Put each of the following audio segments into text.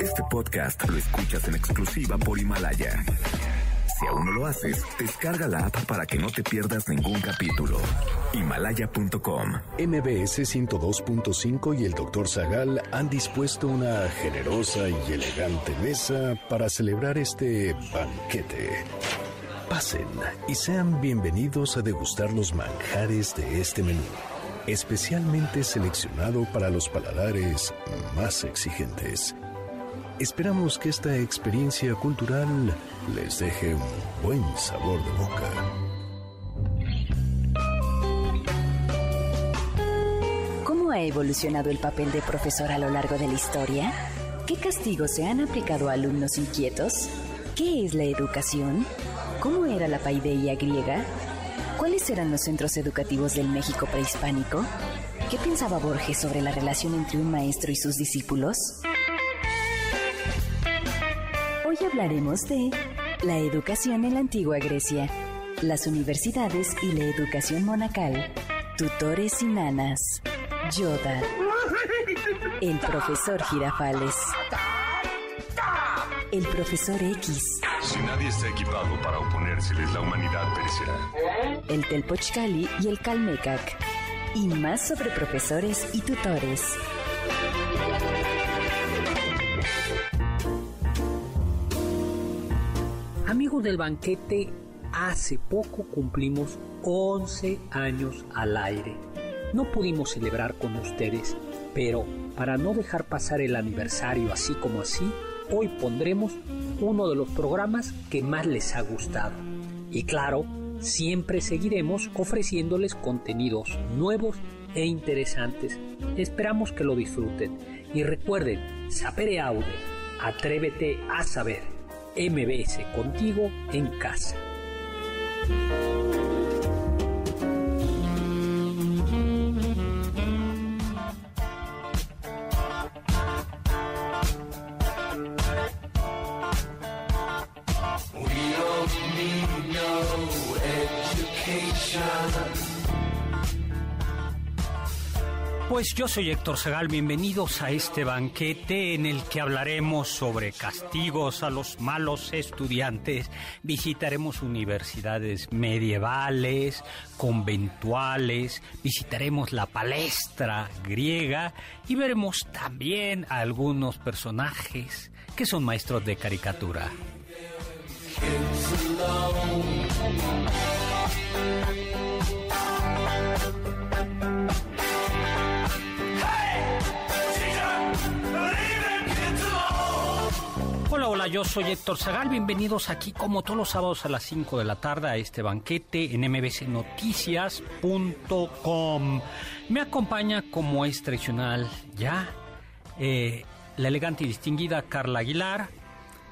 Este podcast lo escuchas en exclusiva por Himalaya. Si aún no lo haces, descarga la app para que no te pierdas ningún capítulo. Himalaya.com. MBS 102.5 y el Dr. Zagal han dispuesto una generosa y elegante mesa para celebrar este banquete. Pasen y sean bienvenidos a degustar los manjares de este menú, especialmente seleccionado para los paladares más exigentes. Esperamos que esta experiencia cultural les deje un buen sabor de boca. ¿Cómo ha evolucionado el papel de profesor a lo largo de la historia? ¿Qué castigos se han aplicado a alumnos inquietos? ¿Qué es la educación? ¿Cómo era la paideia griega? ¿Cuáles eran los centros educativos del México prehispánico? ¿Qué pensaba Borges sobre la relación entre un maestro y sus discípulos? Hoy hablaremos de la educación en la antigua Grecia, las universidades y la educación monacal, tutores y nanas, Yoda, el profesor Girafales, el profesor X, Si nadie está equipado para oponérseles, la humanidad perecerá. el Telpochcali y el Calmecac, y más sobre profesores y tutores. Amigos del banquete, hace poco cumplimos 11 años al aire. No pudimos celebrar con ustedes, pero para no dejar pasar el aniversario así como así, hoy pondremos uno de los programas que más les ha gustado. Y claro, siempre seguiremos ofreciéndoles contenidos nuevos e interesantes. Esperamos que lo disfruten. Y recuerden, sapere aude, atrévete a saber. MBS contigo en casa. Pues yo soy Héctor Segal, bienvenidos a este banquete en el que hablaremos sobre castigos a los malos estudiantes, visitaremos universidades medievales, conventuales, visitaremos la palestra griega y veremos también a algunos personajes que son maestros de caricatura. Hola, yo soy Héctor Zagal, bienvenidos aquí como todos los sábados a las 5 de la tarde a este banquete en mbcnoticias.com. Me acompaña como es tradicional ya eh, la elegante y distinguida Carla Aguilar.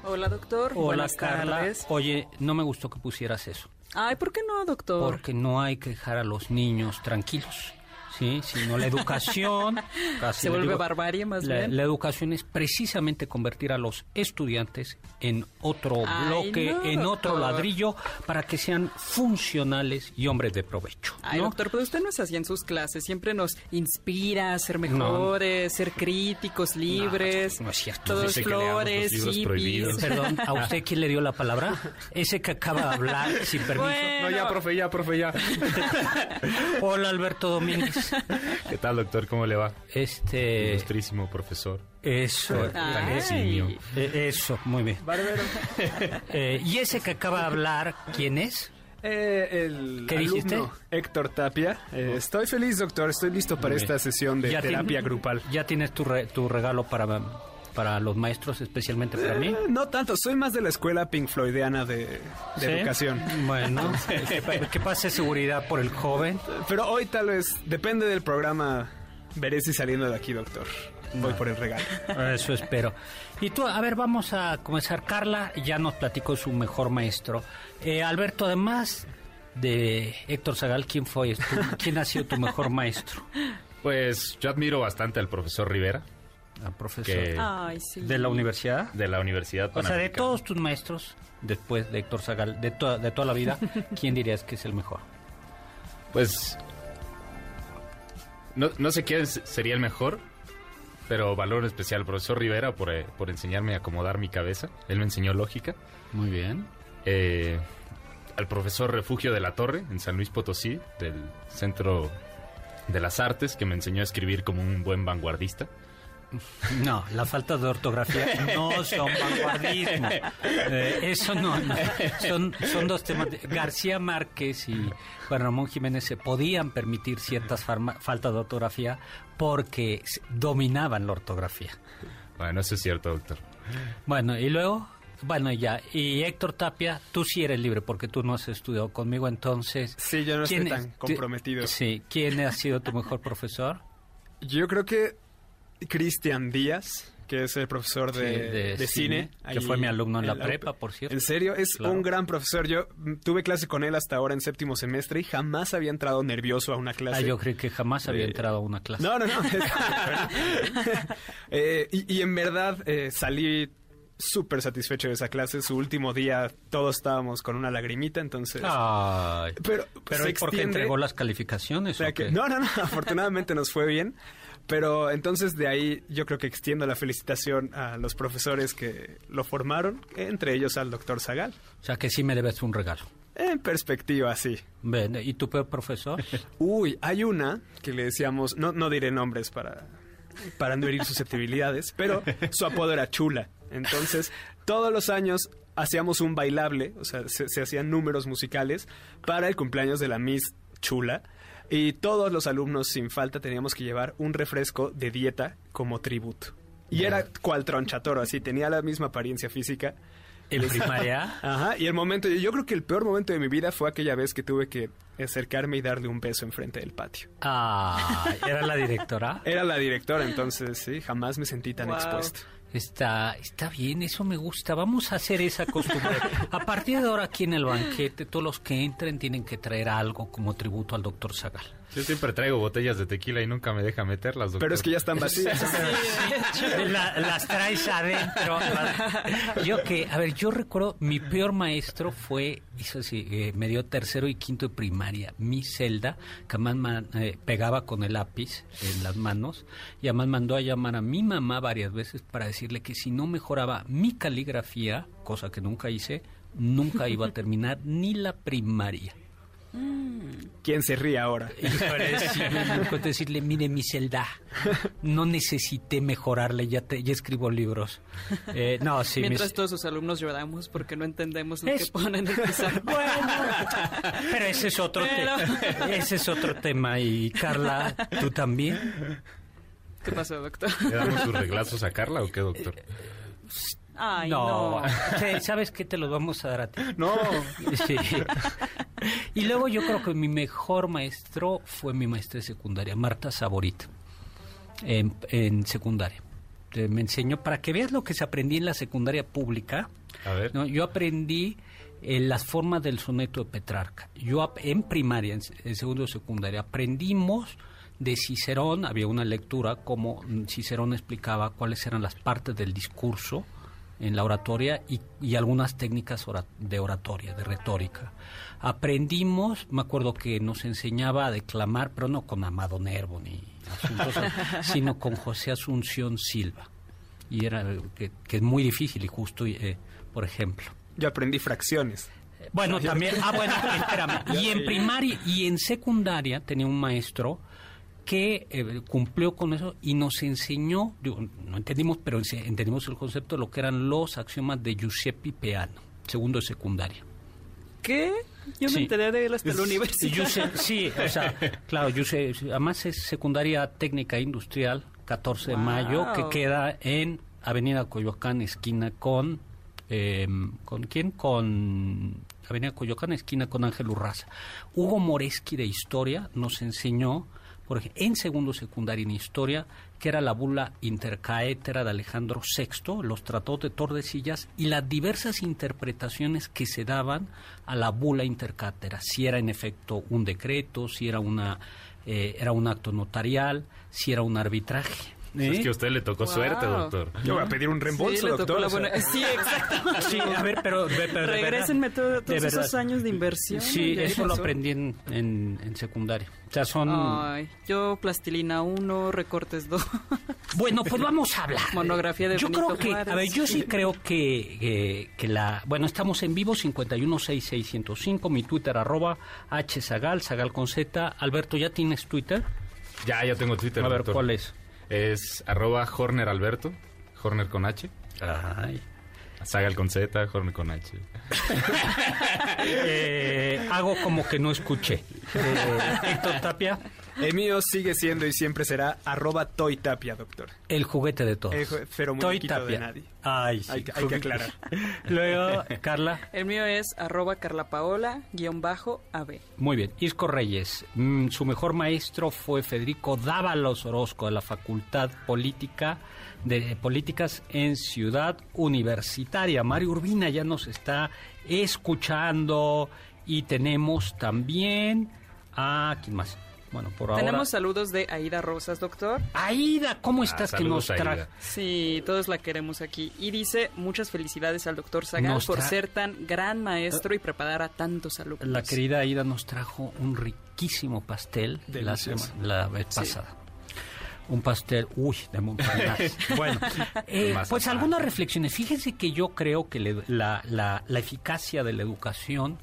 Hola, doctor. Hola Buenas Carla. tardes. Oye, no me gustó que pusieras eso, Ay, ¿por qué no, doctor? porque no hay que dejar a los niños tranquilos. Sí, sino la educación. casi Se vuelve barbarie, más la, bien. la educación es precisamente convertir a los estudiantes en otro Ay, bloque, no, en otro doctor. ladrillo, para que sean funcionales y hombres de provecho. Ay, ¿no? doctor, pero usted no es así en sus clases. Siempre nos inspira a ser mejores, ser críticos, libres. no es cierto. Todos flores, prohibidos. Perdón, ¿a usted quién le dio la palabra? Ese que acaba de hablar sin permiso. Bueno. No, ya, profe, ya, profe, ya. Hola, Alberto Domínguez. ¿Qué tal, doctor? ¿Cómo le va? Este. Ilustrísimo profesor. Eso. Tan eximio. eh, Eso, muy bien. Eh, y ese que acaba de hablar, ¿quién es? Eh, el ¿Qué dijiste? Héctor Tapia. Eh, estoy feliz, doctor. Estoy listo para esta sesión de Ya terapia grupal. ¿Ya tienes tu, re- tu regalo para, para los maestros, especialmente para mí? Eh, no tanto, soy más de la escuela Pink Floydiana de, de ¿Sí? educación. Bueno, que, pa- que pase seguridad por el joven. Pero hoy tal vez, depende del programa, veré si saliendo de aquí, doctor. Voy por el regalo. Eso espero. Y tú, a ver, vamos a comenzar. Carla ya nos platicó su mejor maestro. Eh, Alberto, además de Héctor Zagal, ¿quién fue? ¿Quién ha sido tu mejor maestro? Pues yo admiro bastante al profesor Rivera, Al profesor. que Ay, sí. ¿De la universidad? de la Universidad O sea, de todos tus maestros, después de Héctor Zagal, de, toda de toda la vida, ¿quién dirías que es el mejor? Pues no, no sé quién sería el mejor, pero valor especial al profesor Rivera por, eh, por enseñarme a acomodar mi cabeza. Él me enseñó lógica. Muy bien. Eh, al profesor Refugio de la Torre en San Luis Potosí, del Centro de las Artes, que me enseñó a escribir como un buen vanguardista. No, la falta de ortografía no son vanguardismo. Eh, eso no, no. Son, son dos temas. García Márquez y Juan Ramón Jiménez se podían permitir ciertas faltas de ortografía porque dominaban la ortografía. Bueno, eso es cierto, doctor. Bueno, y luego, bueno, ya. Y Héctor Tapia, tú sí eres libre porque tú no has estudiado conmigo, entonces. Sí, yo no estoy ¿quién tan comprometido. Sí, ¿quién ha sido tu mejor profesor? Yo creo que Cristian Díaz, que es el profesor de, Sí, de de cine. cine, que fue mi alumno en la prepa, por cierto. En serio, es Claro. un gran profesor. Yo tuve clase con él hasta ahora en séptimo semestre y jamás había entrado nervioso a una clase. Ah, yo creí que jamás había Eh, entrado a una clase. No, no, no. Eh, y, y en verdad eh, salí súper satisfecho de esa clase. Su último día todos estábamos con una lagrimita, entonces... Ay. Pero, Pero se ¿y por qué extiende- entregó las calificaciones? o sea o que- qué? no, no, no, afortunadamente nos fue bien. Pero entonces de ahí yo creo que extiendo la felicitación a los profesores que lo formaron, entre ellos al doctor Zagal. O sea que sí me debes un regalo. En perspectiva, sí. Ven, ¿Y tu peor profesor? Uy, hay una que le decíamos, no, no diré nombres para, para no herir susceptibilidades, pero su apodo era Chula. Entonces, todos los años hacíamos un bailable, o sea, se, se hacían números musicales para el cumpleaños de la Miss Chula. Y todos los alumnos, sin falta, teníamos que llevar un refresco de dieta como tributo. Y era cual tronchatoro, así, tenía la misma apariencia física. ¿En primaria? Ajá, y el momento, yo creo que el peor momento de mi vida fue aquella vez que tuve que acercarme y darle un beso enfrente del patio. Ah, ¿era la directora? Era la directora, entonces sí, jamás me sentí tan Wow. expuesto. Está, está bien, eso me gusta. Vamos a hacer esa costumbre. A partir de ahora aquí en el banquete, todos los que entren tienen que traer algo como tributo al doctor Zagal. Yo siempre traigo botellas de tequila y nunca me deja meterlas, doctor. Pero es que ya están vacías. La- las traes adentro. Yo que, a ver, yo recuerdo, mi peor maestro fue, hizo así, eh, me dio tercero y quinto de primaria, mi celda, que además man- eh, pegaba con el lápiz en las manos, y además mandó a llamar a mi mamá varias veces para decirle que si no mejoraba mi caligrafía, cosa que nunca hice, nunca iba a terminar ni la primaria. ¿Quién se ríe ahora? Híjole, sí, decirle, mire mi celda, no necesité mejorarle, ya, te- ya escribo libros. Eh, no, sí, Mientras mis- todos sus alumnos lloramos porque no entendemos lo Es- que ponen en el pizarrón. Bueno, pero ese es otro Pero- tema. Ese es otro tema. Y Carla, ¿tú también? ¿Qué pasó, doctor? ¿Le damos sus reglazos a Carla o qué, doctor? Ay, no. Sí, ¿Sabes qué? Te los vamos a dar a ti. No. Sí. Y luego yo creo que mi mejor maestro fue mi maestra de secundaria, Marta Saborit, en, en secundaria. Me enseñó, para que veas lo que se aprendía en la secundaria pública, A ver. ¿no? yo aprendí eh, las formas del soneto de Petrarca. Yo en primaria, en segundo de secundaria, aprendimos de Cicerón, había una lectura como mm, Cicerón explicaba cuáles eran las partes del discurso en la oratoria y, y algunas técnicas de oratoria, de retórica. Aprendimos, me acuerdo que nos enseñaba a declamar, pero no con Amado Nervo ni asuntos, sino con José Asunción Silva. Y era que, que es muy difícil y justo, eh, por ejemplo. Yo aprendí fracciones. Bueno, también, ah, bueno, espérame. Y en primaria y en secundaria tenía un maestro que eh, cumplió con eso y nos enseñó, digo, no entendimos, pero entendimos el concepto de lo que eran los axiomas de Giuseppe Peano, segundo de secundaria. ¿Qué? Yo me enteré de él hasta la universidad. Sí, o sea, claro, además es secundaria técnica industrial, 14 de mayo, que queda en Avenida Coyoacán, esquina con... eh, ¿Con quién? Con Avenida Coyoacán, esquina con Ángel Urraza. Hugo Moreski de Historia nos enseñó, por ejemplo, en segundo secundaria en Historia, que era la bula intercaétera de Alejandro VI, los tratados de Tordesillas y las diversas interpretaciones que se daban a la bula intercátera, si era en efecto un decreto, si era una eh, era un acto notarial, si era un arbitraje. Es que a usted le tocó Wow. suerte, doctor. Yo voy a pedir un reembolso, Sí, doctor. la buena- Sí, exacto. Sí, a ver, pero... de- pero Regrésenme todo- todos verdad. esos años de inversión. Sí, eso lo pasó. aprendí en, en, en secundaria. O sea, son... Ay, yo plastilina 1, recortes 2. Bueno, pues vamos a hablar. Monografía de Yo Benito creo que, Juárez. a ver, yo sí creo que, que, que la... Bueno, estamos en vivo, 5166105, mi Twitter, arroba hzagal, zagal con z. Alberto, ¿ya tienes Twitter? Ya, ya tengo Twitter, a ver, doctor. ¿cuál es? Es arroba Horner Alberto, Horner con H, Ay. Sagal con Z, Horner con H. Eh, hago como que no escuché. Eh, Héctor Tapia, El mío sigue siendo y siempre será arroba Toy Tapia, doctor. el juguete de todos. El pero Toy muñequito de nadie. Ay, sí. Hay que- hay que aclarar. Luego, Carla. El mío es arroba carlapaola, guion bajo, AB. Muy bien. Isco Reyes. mm, su mejor maestro fue Federico Dávalos Orozco de la Facultad Política de Políticas en Ciudad Universitaria. Mario Urbina ya nos está escuchando y tenemos también a quién más. Bueno, por ahora. Tenemos saludos de Aida Rosas, doctor. Aida, ¿cómo estás? que nos trae. Sí, todos la queremos aquí. Y dice, muchas felicidades al doctor Zagal Nos por ser tan gran maestro y preparar a tantos alumnos. La querida Aida nos trajo un riquísimo pastel la, Delicioso. sema- la vez pasada. Un pastel, uy, de Montparnasse. bueno, eh, pues algunas reflexiones. Fíjense que yo creo que le- la, la- la eficacia de la educación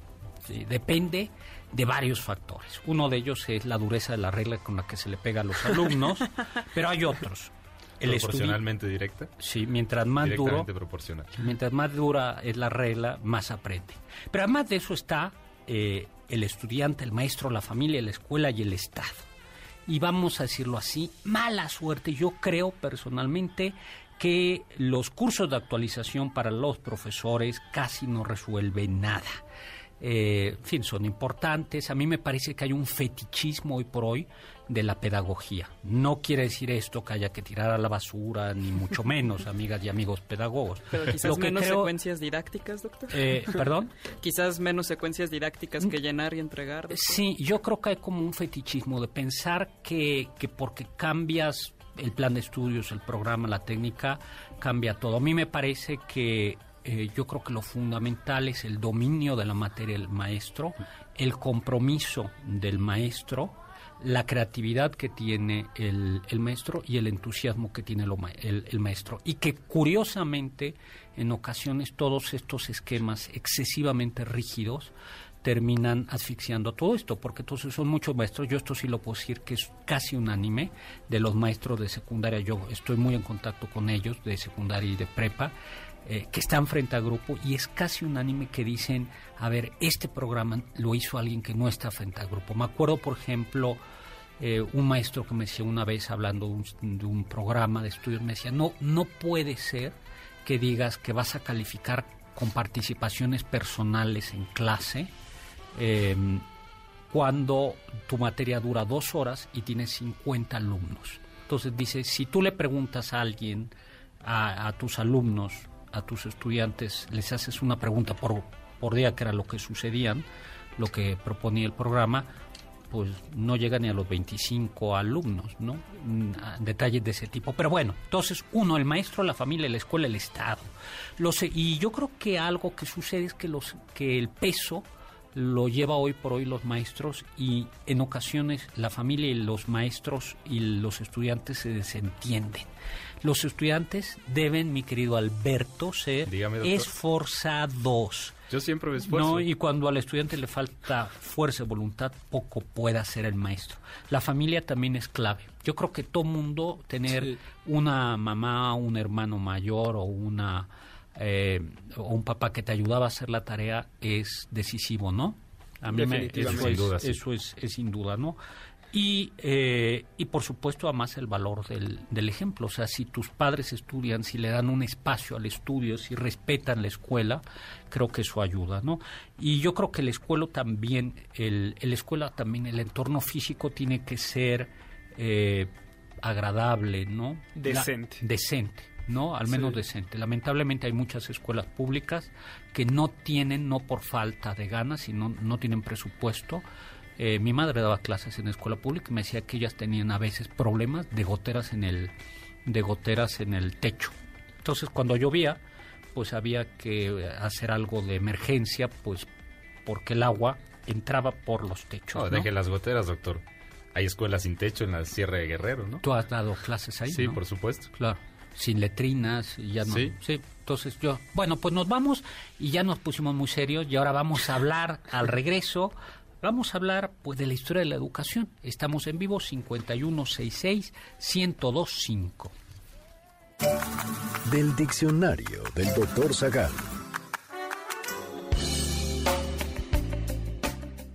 sí, depende de varios factores. Uno de ellos es la dureza de la regla con la que se le pega a los alumnos, pero hay otros. El Proporcionalmente directa. Sí, mientras más duro, proporcional. Mientras más dura es la regla, más aprende. Pero además de eso está eh, el estudiante, el maestro, la familia, la escuela y el Estado. Y vamos a decirlo así, mala suerte. Yo creo personalmente que los cursos de actualización para los profesores casi no resuelven nada. Eh, en fin, son importantes. A mí me parece que hay un fetichismo hoy por hoy de la pedagogía. No quiere decir esto que haya que tirar a la basura, ni mucho menos, amigas y amigos pedagogos. Pero quizás menos creo- secuencias didácticas, doctor. eh, ¿Perdón? Quizás menos secuencias didácticas que llenar y entregar. doctor. Sí, yo creo que hay como un fetichismo de pensar que, que porque cambias el plan de estudios, el programa, la técnica, cambia todo. A mí me parece que eh, yo creo que lo fundamental es el dominio de la materia del maestro, el compromiso del maestro, la creatividad que tiene el, maestro y el entusiasmo que tiene ma- el, el maestro. Y que curiosamente, en ocasiones, todos estos esquemas excesivamente rígidos terminan asfixiando todo esto, porque entonces son muchos maestros, yo esto sí lo puedo decir que es casi unánime de los maestros de secundaria, yo estoy muy en contacto con ellos de secundaria y de prepa, eh, que están frente a grupo y es casi unánime que dicen, a ver, este programa lo hizo alguien que no está frente a grupo. Me acuerdo, por ejemplo, eh, un maestro que me decía una vez hablando de un, de un programa de estudios, me decía, no, no puede ser que digas que vas a calificar con participaciones personales en clase eh, cuando tu materia dura dos horas y tienes 50 alumnos. Entonces dice, si tú le preguntas a alguien, a tus alumnos, a tus estudiantes, les haces una pregunta por, por día, que era lo que sucedían, lo que proponía el programa, pues no llega ni a los 25 alumnos, ¿no? Mm, Detalles de ese tipo. Pero bueno, entonces, uno, el maestro, la familia, la escuela, el Estado. Los, y yo creo que algo que sucede es que, los, que el peso lo lleva hoy por hoy los maestros y en ocasiones la familia y los maestros y los estudiantes se desentienden. Los estudiantes deben, mi querido Alberto, ser Dígame, esforzados. Yo siempre me esfuerzo. No, y cuando al estudiante le falta fuerza y voluntad, poco puede hacer el maestro. La familia también es clave. Yo creo que todo mundo tener Sí. una mamá, un hermano mayor o una eh, o un papá que te ayudaba a hacer la tarea es decisivo, ¿no? A mí me, eso, es, duda, sí. eso es, es sin duda, ¿no? Y, eh, y por supuesto, además el valor del, del ejemplo. O sea, si tus padres estudian, si le dan un espacio al estudio, si respetan la escuela, creo que eso ayuda, ¿no? Y yo creo que la escuela también, el, el escuela también, el entorno físico tiene que ser eh, agradable, ¿no? La- Decente. decente, ¿no? Al menos Sí. decente. Lamentablemente hay muchas escuelas públicas que no tienen, no por falta de ganas, sino no tienen presupuesto. Eh, mi madre daba clases en escuela pública y me decía que ellas tenían a veces problemas de goteras en el de goteras en el techo. Entonces, cuando llovía, pues había que hacer algo de emergencia, pues porque el agua entraba por los techos. No, ¿no? deje las goteras, doctor. Hay escuelas sin techo en la Sierra de Guerrero, ¿no? Tú has dado clases ahí, Sí, ¿no? por supuesto. Claro, sin letrinas y ya no. Sí. Sí. entonces yo, bueno, pues nos vamos y ya nos pusimos muy serios y ahora vamos a hablar al regreso. Vamos a hablar pues de la historia de la educación. Estamos en vivo 5166 1025. Del diccionario del doctor Zagal.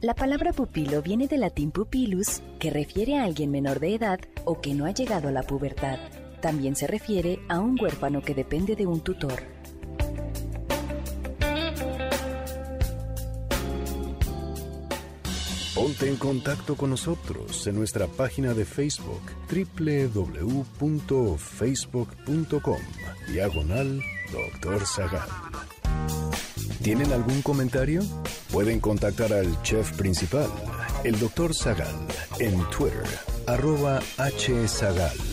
La palabra pupilo viene del latín pupilus, que refiere a alguien menor de edad o que no ha llegado a la pubertad. También se refiere a un huérfano que depende de un tutor. Ponte en contacto con nosotros en nuestra página de Facebook www.facebook.com Diagonal Doctor Zagal. ¿Tienen algún comentario? Pueden contactar al chef principal, el Doctor Zagal, en Twitter, arroba hzagal.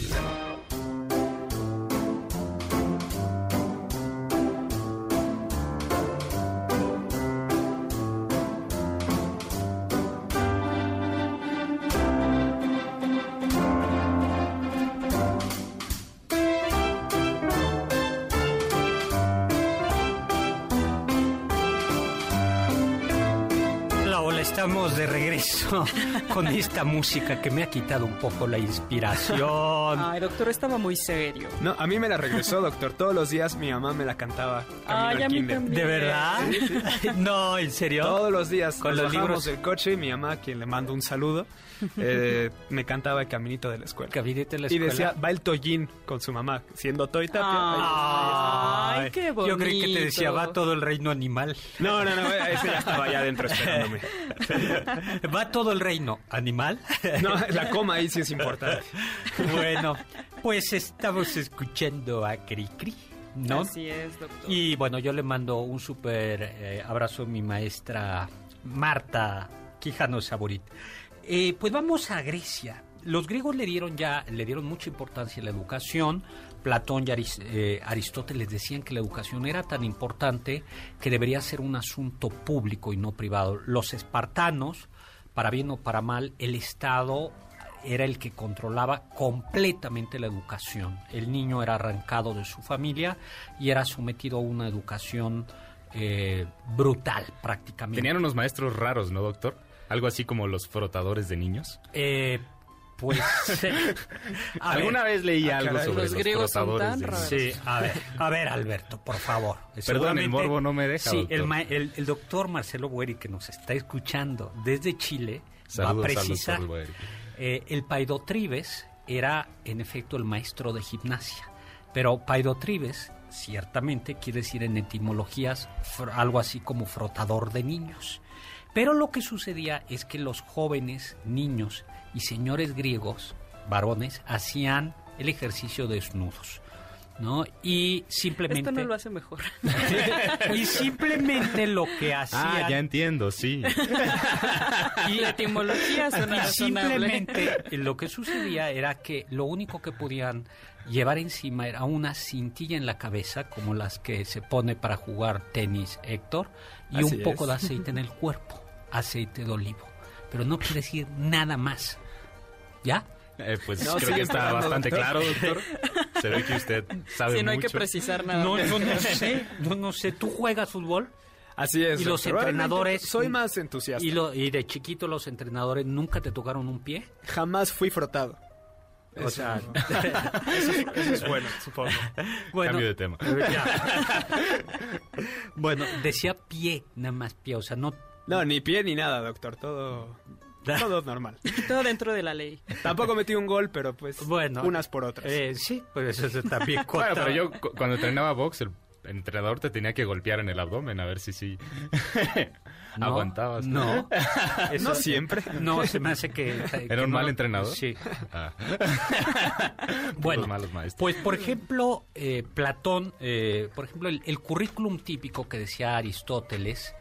Esta música que me ha quitado un poco la inspiración. Ay, doctor, estaba muy serio. No, a mí me la regresó, doctor. Todos los días mi mamá me la cantaba. Ay, a mí kinder. también. ¿De verdad? No, ¿en serio? Todos los días, Con nos los libros. del coche y mi mamá, a quien le mando un saludo, eh, me cantaba el caminito de la escuela. Caminito de la Y escuela. decía, va el Tollín con su mamá, siendo Toy Tapia. Ay, qué Yo creí que te decía, bonito. va todo el reino animal. No, no, no, ese ya estaba allá adentro esperándome. ¿Va todo el reino animal? No, la coma ahí sí es importante. bueno, pues estamos escuchando a Cricri, ¿no? Así es, doctor. Y bueno, yo le mando un súper eh, abrazo a mi maestra Marta Quijano Saborit. Eh, pues vamos a Grecia. Los griegos le dieron ya, le dieron mucha importancia a la educación. Platón y Aris- eh, Aristóteles decían que la educación era tan importante que debería ser un asunto público y no privado. Los espartanos, para bien o para mal, el Estado era el que controlaba completamente la educación. El niño era arrancado de su familia y era sometido a una educación eh, brutal prácticamente. Tenían unos maestros raros, ¿no, doctor? Algo así como los frotadores de niños. Eh, pues... ver, Alguna vez leí Ah, algo caray. sobre Los los, griegos son tan de raros. Sí, a ver, a ver, Alberto, por favor. Perdón, el morbo no me deja, Sí, doctor. el, ma- el- el doctor Marcelo Bueri, que nos está escuchando desde Chile, Saludos va a precisar. Bueri. Eh, el Paidotribes era, en efecto, el maestro de gimnasia. Pero Paidotribes, ciertamente, quiere decir en etimologías algo así como frotador de niños. Pero lo que sucedía es que los jóvenes, niños y señores griegos, varones, hacían el ejercicio desnudos. ¿No? Y simplemente. Esto no lo hace mejor. y simplemente lo que hacían. Ah, ya entiendo, sí. y la etimología suena Y simplemente lo que sucedía era que lo único que podían llevar encima era una cintilla en la cabeza, como las que se pone para jugar tenis Héctor, y Así un poco es. de aceite en el cuerpo, aceite de olivo. Pero no quiere decir nada más. ¿Ya? Eh, pues No, creo que está bastante doctor. claro, doctor. Se ve que usted sabe Sí, no hay que precisar nada. No, no, no sé, no, no sé. ¿Tú juegas fútbol? Así es. Y los entrenadores- Soy más entusiasta. Y, lo, y de chiquito los entrenadores nunca te tocaron un pie. Jamás fui frotado. O sea, Eso es, eso es bueno, supongo. bueno, Cambio de tema. Ya. bueno, decía pie, nada más pie, o sea, no... No, ni pie ni nada, doctor. Todo, todo normal. Todo dentro de la ley. Tampoco metí un gol, pero pues Bueno, unas por otras. Eh, sí, pues eso también Bueno, cuenta. pero yo cu- cuando entrenaba box, el entrenador te tenía que golpear en el abdomen a ver si sí No, aguantabas. No, Eso- No siempre. No, se me hace que... que ¿Era un no- mal entrenador? Sí. Ah. Bueno, Puros malos maestros. pues por ejemplo, eh, Platón, eh, por ejemplo, el, el currículum típico que decía Aristóteles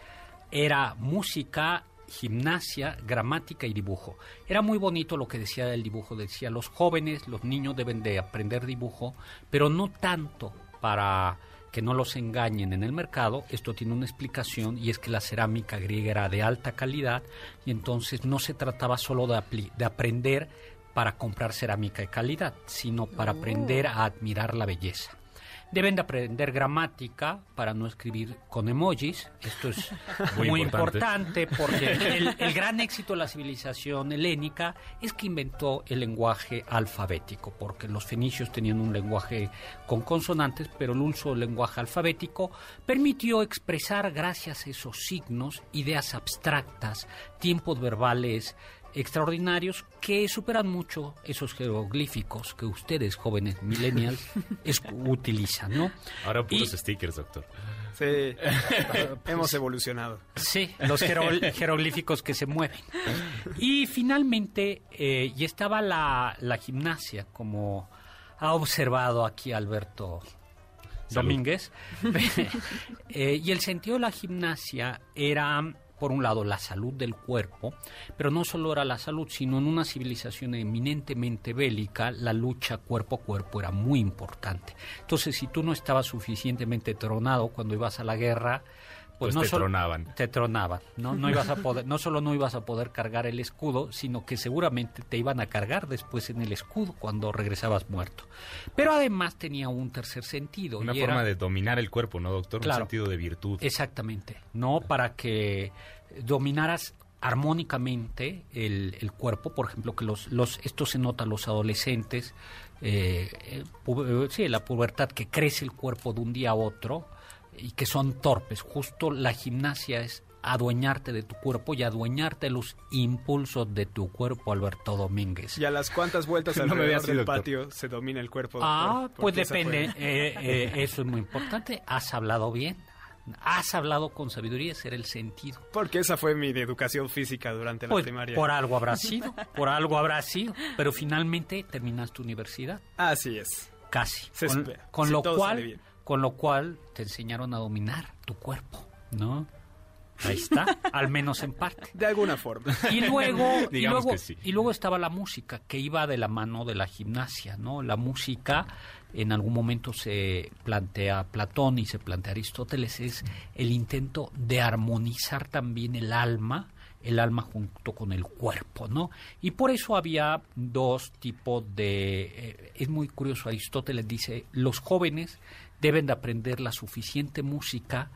era música gimnasia, gramática y dibujo. Era muy bonito lo que decía el dibujo. Decía, los jóvenes, los niños deben de aprender dibujo, pero no tanto para que no los engañen en el mercado. Esto tiene una explicación y es que la cerámica griega era de alta calidad y entonces no se trataba solo de, de aprender para comprar cerámica de calidad, sino para aprender a admirar la belleza. Deben de aprender gramática para no escribir con emojis. Esto es muy, Muy importante. importante. porque el, el gran éxito de la civilización helénica es que inventó el lenguaje alfabético, porque los fenicios tenían un lenguaje con consonantes, pero el uso del lenguaje alfabético permitió expresar, gracias a esos signos, ideas abstractas, tiempos verbales extraordinarios que superan mucho esos jeroglíficos que ustedes, jóvenes millennials, es- utilizan, ¿no? Ahora puros Y- stickers, doctor. Sí, hemos evolucionado. Sí, los jeroglíficos que se mueven. Y finalmente, eh, y estaba la, la gimnasia, como ha observado aquí Alberto Domínguez. Eh, y el sentido de la gimnasia era, por un lado, la salud del cuerpo, pero no solo era la salud, sino en una civilización eminentemente bélica, la lucha cuerpo a cuerpo era muy importante. Entonces, si tú no estabas suficientemente tronado cuando ibas a la guerra, pues, Pues no te solo- tronaban. te tronaban, ¿no? No ibas a poder, no solo no ibas a poder cargar el escudo, sino que seguramente te iban a cargar después en el escudo cuando regresabas muerto. Pero además tenía un tercer sentido. Una y forma era- de dominar el cuerpo, ¿no, doctor? Claro. Un sentido de virtud. Exactamente, ¿no? Para que dominaras armónicamente el, el cuerpo, por ejemplo, que los, los esto se nota en los adolescentes, eh, eh, eh, sí, la pubertad que crece el cuerpo de un día a otro y que son torpes. Justo la gimnasia es adueñarte de tu cuerpo y adueñarte de los impulsos de tu cuerpo, Alberto Domínguez. Y a las cuantas vueltas No me alrededor veas así, del doctor. patio se domina el cuerpo. Ah, pues depende. Eh, eh, eso es muy importante. Has hablado bien. Has hablado con sabiduría, ese era el sentido. Porque esa fue mi educación física durante la Pues, primaria. por algo habrá sido, por algo habrá sido, pero finalmente terminaste tu universidad, Así es. casi. Se con, espera, con si lo cual, bien. Con lo cual te enseñaron a dominar tu cuerpo, ¿no? Ahí está, al menos en parte. De alguna forma. Y luego, y Digamos luego, que sí. y luego estaba la música, que iba de la mano de la gimnasia, ¿no? La música, en algún momento se plantea Platón y se plantea Aristóteles, es el intento de armonizar también el alma, el alma junto con el cuerpo, ¿no? Y por eso había dos tipos de... eh, es muy curioso, Aristóteles dice, los jóvenes deben de aprender la suficiente música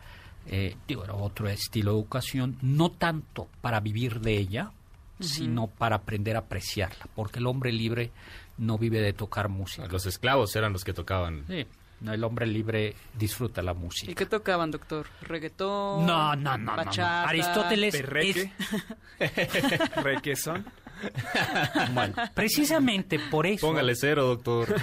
eh, digo, era otro estilo de educación, no tanto para vivir de ella, sino para aprender a apreciarla, porque el hombre libre no vive de tocar música. Los esclavos eran los que tocaban. Sí, no, el hombre libre disfruta la ¿Y música. qué tocaban, doctor? ¿Reggaetón? No, no, no, no? Aristóteles Perreque. es, Requesón. Bueno, precisamente por eso, Póngale cero, doctor.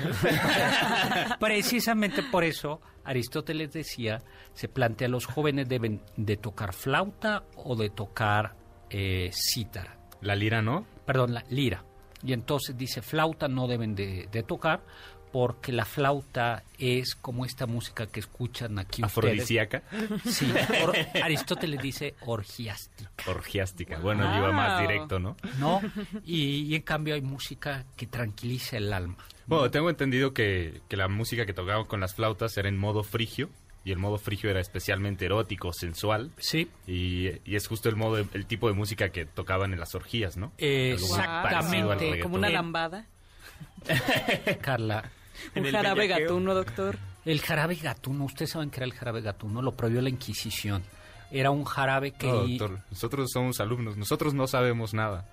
precisamente por eso Aristóteles decía, se plantea los jóvenes deben de tocar flauta o de tocar eh, cítara. La lira, ¿no? perdón, la lira. Y entonces dice, flauta no deben de, de tocar porque la flauta es como esta música que escuchan aquí ustedes. Afrodisíaca. Sí, or- Aristóteles dice orgiástica, Orgiástica. Bueno, él iba más Wow. directo, ¿no? ¿no? Y, y en cambio hay música que tranquiliza el alma. Bueno, tengo entendido que, que la música que tocaban con las flautas era en modo frigio. Y el modo frigio era especialmente erótico, sensual. Sí, Y, y es justo el modo, el tipo de música que tocaban en las orgías, ¿no? Exactamente. Como una lambada. Carla. Un el jarabe bellaqueo. gatuno, doctor. El jarabe gatuno, ustedes saben que era el jarabe gatuno, lo prohibió la Inquisición. Era un jarabe que... No, doctor, nosotros somos alumnos, nosotros no sabemos nada.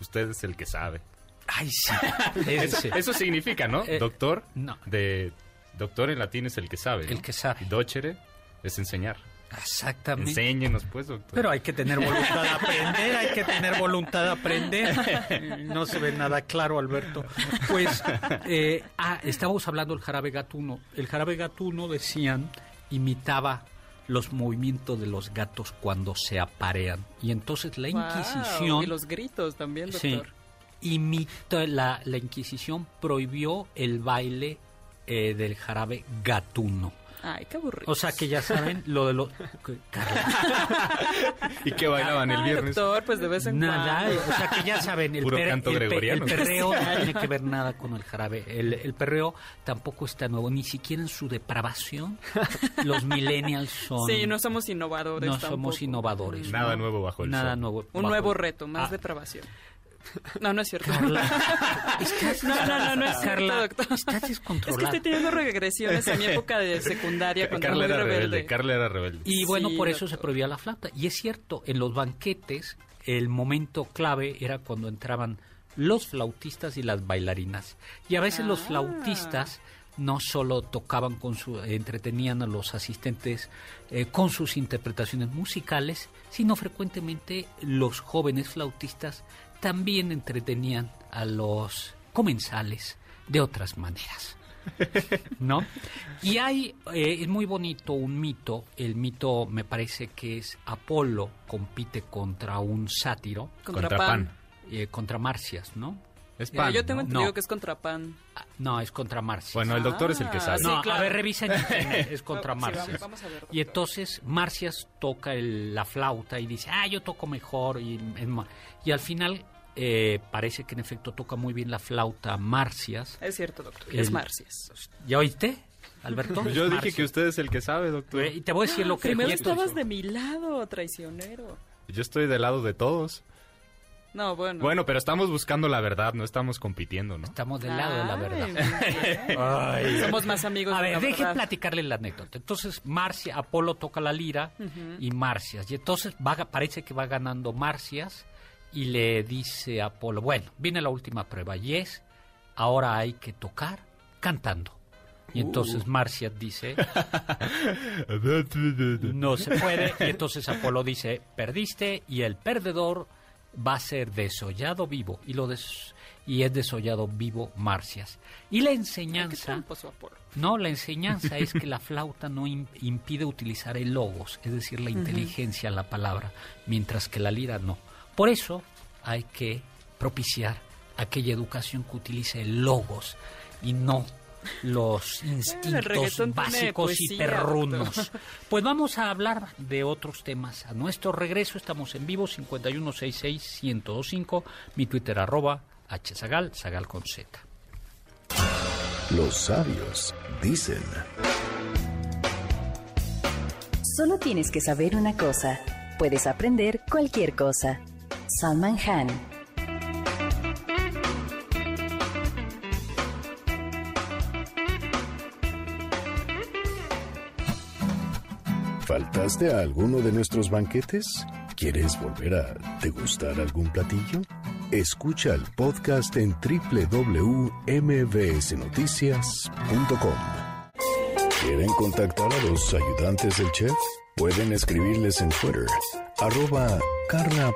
Usted es el que sabe. Ay, sí. Eso, significa, ¿no? Eh, doctor, no. de doctor en latín es el que sabe. ¿no? El que sabe. Docere es enseñar. Exactamente. Enséñenos, pues, doctor. Pero hay que tener voluntad de aprender, hay que tener voluntad de aprender. No se ve nada claro, Alberto. Pues, eh, ah, estábamos hablando del jarabe gatuno. El jarabe gatuno, decían, imitaba los movimientos de los gatos cuando se aparean. Y entonces la Wow, Inquisición... Y los gritos también, Sí. doctor. Imita, la, la Inquisición prohibió el baile eh, del jarabe gatuno. Ay, qué aburrido. O sea que ya saben lo de los... ¿Y qué bailaban el viernes? doctor, pues de vez en Nada, cuando. o sea que ya saben, el, Puro per- canto el gregoriano. el perreo no tiene que ver nada con el jarabe. El, el perreo tampoco está nuevo, ni siquiera en su depravación. Los millennials son... Sí, no somos innovadores no tampoco. somos innovadores. Nada ¿no? nuevo bajo el Nada sol. nuevo. Un nuevo reto, más Ah, depravación. No, no es cierto. Carla, estás- No, no, no, no es cierto, Carla, doctor. estás Es que estoy teniendo regresiones a mi época de secundaria cuando Carla era rebelde. rebelde. Carla era rebelde. Y bueno, Sí, por eso se prohibía la flauta. Y es cierto, en los banquetes el momento clave era cuando entraban los flautistas y las bailarinas. Y a veces los Ah. flautistas no solo tocaban con su, entretenían a los asistentes eh, con sus interpretaciones musicales, sino frecuentemente los jóvenes flautistas también entretenían a los comensales de otras maneras. ¿no? Y hay, eh, es muy bonito un mito, el mito me parece que es Apolo compite contra un sátiro, Contra, Contra pan. Pan. eh, contra Marcias, ¿no? Es Mira, pan, yo tengo ¿no? entendido No. que es contra pan. Ah, No, es contra Marcias. Bueno, el doctor es el que Ah, sabe. sí, no, a claro. ver, revisa en internet, es contra Sí, vamos- Marcias. vamos a ver. Y entonces Marcias toca el- la flauta y dice, ah, yo toco mejor. Y, al final eh, parece que en efecto toca muy bien la flauta Marcias. Es cierto, doctor. El- Es Marcias. ¿Ya oíste, Alberto? Yo dije Marcias. que usted es el que sabe, doctor. Eh, Y te voy a decir lo que Primero estabas de mi lado, traicionero. Yo estoy del lado de todos. No, bueno. Bueno, pero estamos buscando la verdad, no estamos compitiendo, ¿no? Estamos del lado de la verdad. Somos más amigos A de ver, deje platicarle la anécdota. Entonces, Marcia, Apolo toca la lira y Marcias. Y entonces va, parece que va ganando Marcias y le dice a Apolo, bueno, viene la última prueba y es, ahora hay que tocar cantando. Y entonces Marcias dice, no se puede. Y entonces Apolo dice, perdiste y el perdedor va a ser desollado vivo. Y, lo des- y es desollado vivo Marcias. Y la enseñanza... No, la enseñanza es que la flauta no im- impide utilizar el logos, es decir, la inteligencia, la palabra, mientras que la lira no. Por eso hay que propiciar aquella educación que utilice el logos y no los instintos básicos y perrunos. doctor. Pues vamos a hablar de otros temas. A nuestro regreso estamos en vivo 5166-1025, mi Twitter arroba hzagal, zagal con z. Los sabios dicen. Solo tienes que saber una cosa. Puedes aprender cualquier cosa. Salman Han. ¿Faltaste a alguno de nuestros banquetes? ¿Quieres volver a degustar algún platillo? Escucha el podcast en www.mbsnoticias.com. ¿Quieren contactar a los ayudantes del chef? Pueden escribirles en Twitter, arroba Carla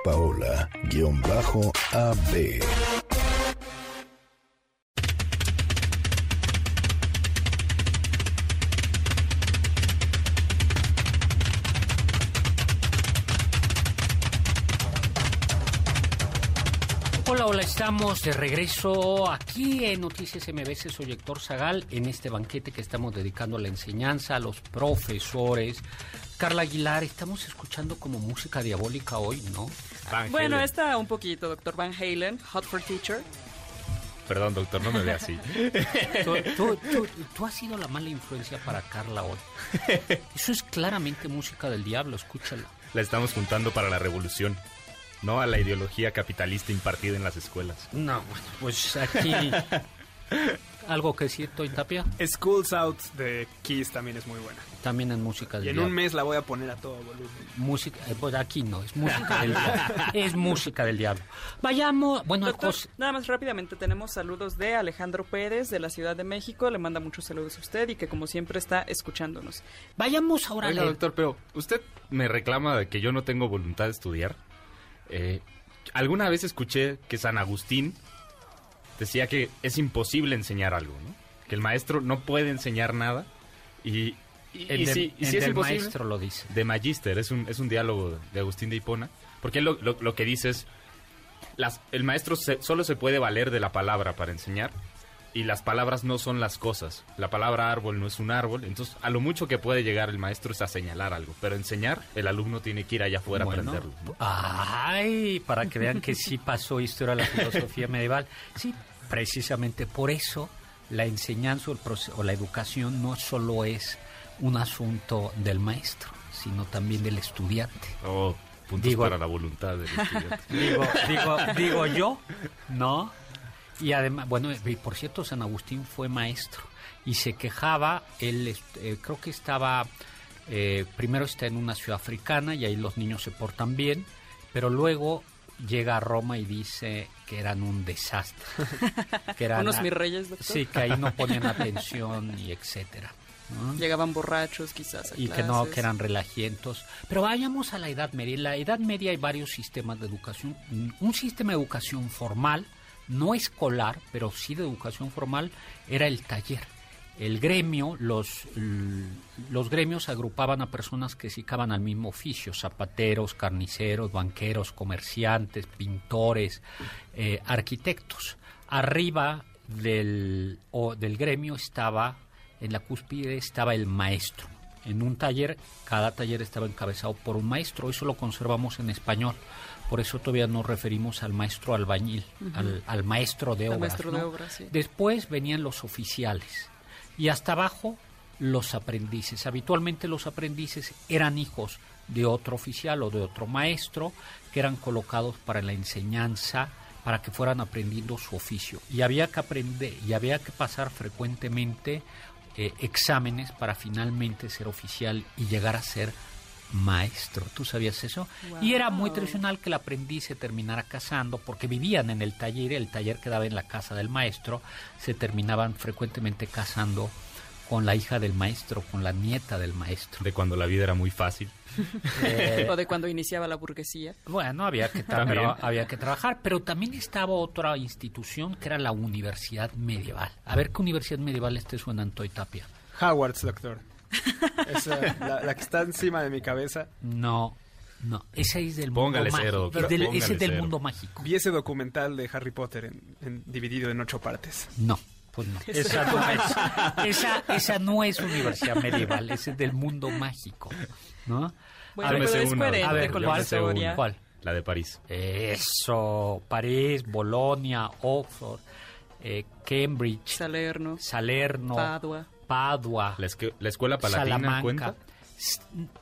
estamos de regreso aquí en Noticias MBC. Soy Héctor Zagal en este banquete que estamos dedicando a la enseñanza, a los profesores. Carla Aguilar, estamos escuchando como música diabólica hoy, ¿no? Bueno, está un poquito, doctor Van Halen, Hot for Teacher. Perdón, doctor, no me ve así. Tú, tú- tú- tú has sido la mala influencia para Carla hoy. Eso es claramente música del diablo, escúchalo. La estamos juntando para la revolución, no a la ideología capitalista impartida en las escuelas. No, bueno, pues aquí... ¿Algo que decir, Toy Tapia? Schools Out de Kiss también es muy buena. También en música del Y en diablo. un mes la voy a poner a todo volumen. Música, eh, pues aquí no, es música del diablo. Es música del diablo. Vayamos, bueno, Doctor, nada más rápidamente tenemos saludos de Alejandro Pérez de la Ciudad de México. Le manda muchos saludos a usted y que como siempre está escuchándonos. vayamos ahora a Oiga, leer. doctor, pero usted me reclama de que yo no tengo voluntad de estudiar. Eh, alguna vez escuché que San Agustín decía que es imposible enseñar algo, ¿no? Que el maestro no puede enseñar nada y, y, El y de- si, y el si es imposible... maestro lo dice. De Magister, es un, es un diálogo de Agustín de Hipona, porque él lo, lo- lo que dice es, las, el maestro se- solo se puede valer de la palabra para enseñar y las palabras no son las cosas. La palabra árbol no es un árbol, entonces a lo mucho que puede llegar el maestro es a señalar algo, pero enseñar el alumno tiene que ir allá afuera a Bueno, aprenderlo. ¿no? Ay, para que vean que sí pasó historia de la filosofía medieval. Sí, precisamente por eso la enseñanza o, el proce- o la educación no solo es un asunto del maestro, sino también del estudiante. Oh, puntos Digo- para la voluntad del estudiante. Digo, digo, digo yo, ¿no? Y además, bueno, y por cierto, San Agustín fue maestro y se quejaba, él eh, creo que estaba, eh, primero está en una ciudad africana y ahí los niños se portan bien, pero luego llega a Roma y dice que eran un desastre. Que eran, Unos mis reyes, doctor. Sí, que ahí no ponían atención y etcétera. ¿no? Llegaban borrachos quizás a y que no, que eran relajientos. Pero vayamos a la Edad Media. En la Edad Media hay varios sistemas de educación. Un sistema de educación formal, no escolar, pero sí de educación formal, era el taller. El gremio, los, los gremios agrupaban a personas que se al mismo oficio, zapateros, carniceros, banqueros, comerciantes, pintores, eh, arquitectos. Arriba del, o del gremio estaba en la cúspide estaba el maestro. En un taller, cada taller estaba encabezado por un maestro. Eso lo conservamos en español. Por eso todavía nos referimos al maestro albañil, al, al maestro de obras. maestro ¿no? de obras, sí. Después venían los oficiales. Y hasta abajo los aprendices. Habitualmente los aprendices eran hijos de otro oficial o de otro maestro que eran colocados para la enseñanza para que fueran aprendiendo su oficio. Y había que aprender, y había que pasar frecuentemente eh, exámenes para finalmente ser oficial y llegar a ser maestro. ¿Tú sabías eso? Y era muy tradicional que el aprendiz se terminara casando porque vivían en el taller, el taller quedaba en la casa del maestro, se terminaban frecuentemente casando con la hija del maestro, con la nieta del maestro. De cuando la vida era muy fácil. Eh, O de cuando iniciaba la burguesía. bueno, había que, pero había que trabajar, pero también estaba otra institución que era la Universidad Medieval. A ver qué Universidad Medieval este suena Antoy Tapia. Howard's, doctor. Esa, la, la que está encima de mi cabeza. No, no, ese es del mundo Póngale mágico. cero, Es doctor, del- ese es del cero. mundo mágico. Vi ese documental de Harry Potter en- en- dividido en ocho partes. No, pues no. Esa no es, esa, esa no es universidad medieval, ese es del mundo mágico, ¿no? Bueno, A ver, pero es coherente a ver, con la historia. ¿Cuál? La de París. Eso, París, Bolonia, Oxford, eh, Cambridge, Salerno, Salerno, Padua. Padua, La, esque- la escuela palatina Salamanca. cuenta.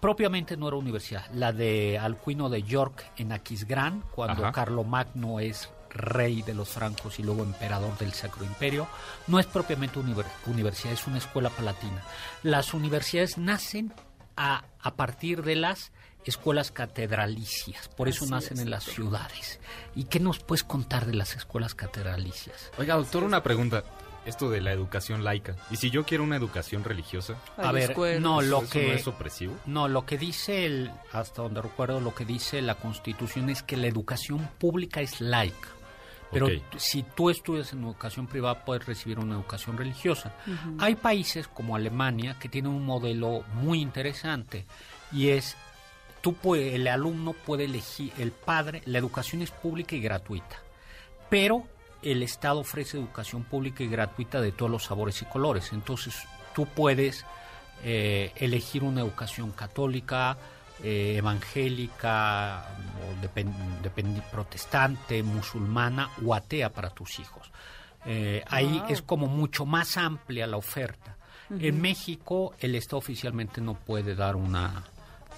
Propiamente no era universidad. La de Alcuino de York en Aquisgrán, cuando Ajá. Carlomagno es rey de los francos y luego emperador del Sacro Imperio, no es propiamente univer- universidad, es una escuela palatina. Las universidades nacen a, a partir de las escuelas catedralicias, por eso Así nacen es, en las doctor. ciudades. ¿Y qué nos puedes contar de las escuelas catedralicias? Oiga, doctor, una pregunta. Esto de la educación laica. ¿Y si yo quiero una educación religiosa? A ver, no, lo ¿Eso que... no es opresivo? No, lo que dice, el, hasta donde recuerdo, lo que dice la Constitución es que la educación pública es laica. Pero si tú estudias en educación privada, puedes recibir una educación religiosa. Hay países como Alemania que tienen un modelo muy interesante y es, tú puede- el alumno puede elegir, el padre, la educación es pública y gratuita, pero el Estado ofrece educación pública y gratuita de todos los sabores y colores. Entonces, tú puedes eh, elegir una educación católica, eh, evangélica, o depen- depen- protestante, musulmana o atea para tus hijos. Eh, ahí Wow. es como mucho más amplia la oferta. En México, el Estado oficialmente no puede dar una,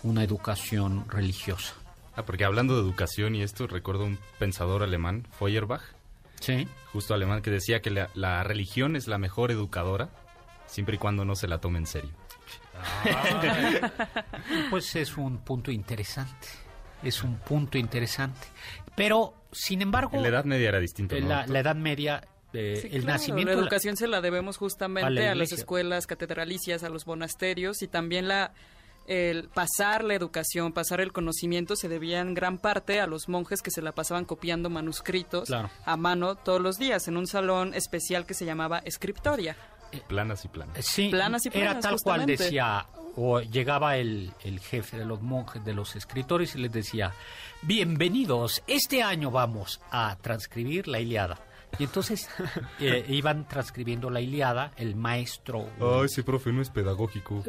una educación religiosa. Ah, porque hablando de educación y esto, recuerdo un pensador alemán, Feuerbach, ¿Sí? justo alemán, que decía que la, la religión es la mejor educadora siempre y cuando no se la tome en serio. Pues es un punto interesante. Es un punto interesante. Pero, sin embargo, En la Edad Media era distinto, en ¿no, la, la Edad Media, eh, Sí, el claro, nacimiento... La educación se la debemos a justamente la a, las escuelas catedralicias, a los monasterios y también la el pasar la educación, pasar el conocimiento se debía en gran parte a los monjes que se la pasaban copiando manuscritos Claro. a mano todos los días en un salón especial que se llamaba escriptoria. Planas y planas. Eh, Sí, Planas y era planas, tal cual decía, o llegaba el, el jefe de los monjes, de los escritores, y les decía, bienvenidos, este año vamos a transcribir la Iliada. Y entonces eh, iban transcribiendo la Iliada, el maestro... Ay, ese profe no es pedagógico.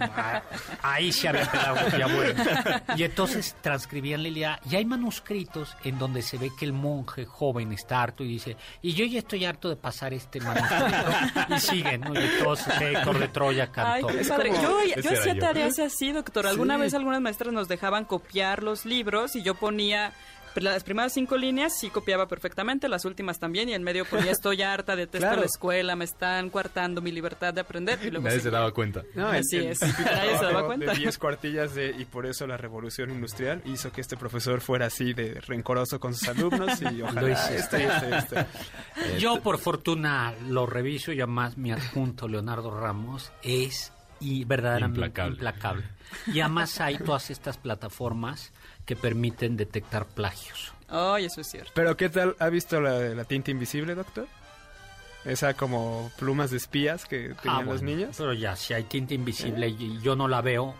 Ah, Ahí sí había pedagogía buena. Y entonces transcribían la Ilíada. Y hay manuscritos en donde se ve que el monje joven está harto y dice, y yo ya estoy harto de pasar este manuscrito. y siguen, ¿no? Y entonces Héctor de Troya Ay, cantó. qué padre. Yo, yo hacía tareas así, doctor. Alguna Sí. vez algunas maestras nos dejaban copiar los libros y yo ponía las primeras cinco líneas sí copiaba perfectamente, las últimas también y en medio ponía estoy harta, detesto Claro. la escuela, me están coartando mi libertad de aprender y luego Nadie se daba cuenta. No, Así el es. Nadie se daba cuenta. De 10 cuartillas de, y por eso la revolución industrial hizo que este profesor fuera así de rencoroso con sus alumnos y ojalá hiciste. este, este, este. Yo por fortuna lo reviso y además mi adjunto Leonardo Ramos es y verdaderamente Implacable. implacable. Y además hay todas estas plataformas que permiten detectar plagios. Ay, eso es cierto. Pero ¿qué tal? ¿Ha visto la la tinta invisible, doctor? Esa como plumas de espías que tenían Ah, los bueno, niños. Pero ya, si hay tinta invisible y yo no la veo.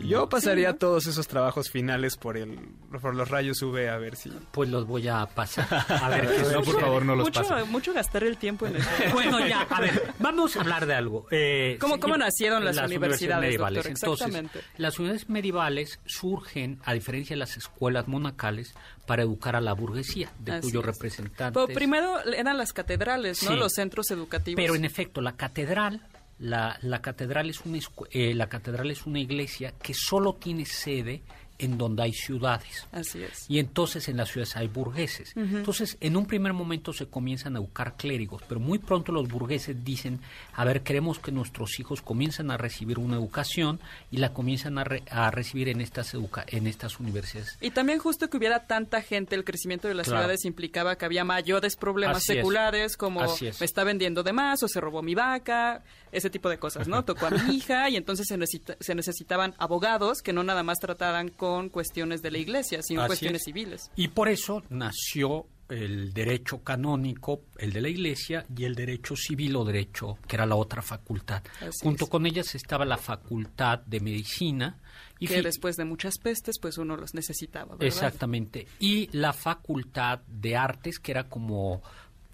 Yo pasaría todos esos trabajos finales por el por los rayos UV a ver si Pues los voy a pasar. A ver No, por favor, no los mucho, pasen. mucho gastar el tiempo en eso. Bueno, ya, a ver, vamos a hablar de algo. Eh, ¿Cómo- sí, cómo nacieron las universidades, medievales? doctor? Entonces, Exactamente. las universidades medievales surgen, a diferencia de las escuelas monacales, para educar a la burguesía, de Así cuyos es. representantes... Pero primero eran las catedrales, ¿no? Sí. Los centros educativos. Pero en efecto, la catedral, la, la catedral es una eh, la catedral es una iglesia que solo tiene sede en donde hay ciudades. Así es. Y entonces en las ciudades hay burgueses. Entonces, en un primer momento se comienzan a educar clérigos, pero muy pronto los burgueses dicen, a ver, queremos que nuestros hijos comiencen a recibir una educación y la comienzan a, re- a recibir en estas, educa- en estas universidades. Y también justo que hubiera tanta gente, el crecimiento de las Claro. ciudades implicaba que había mayores problemas Así es. seculares, como es. me está vendiendo de más o se robó mi vaca, ese tipo de cosas, ¿no? Tocó a mi hija y entonces se, necesita- se necesitaban abogados que no nada más trataran con cuestiones de la iglesia, sino Así cuestiones es. civiles. Y por eso nació el derecho canónico, el de la Iglesia, y el derecho civil o derecho, que era la otra facultad. Así Junto es. con ellas estaba la facultad de medicina. Y que después de muchas pestes, pues uno los necesitaba, ¿verdad? Exactamente. Y la facultad de artes, que era como,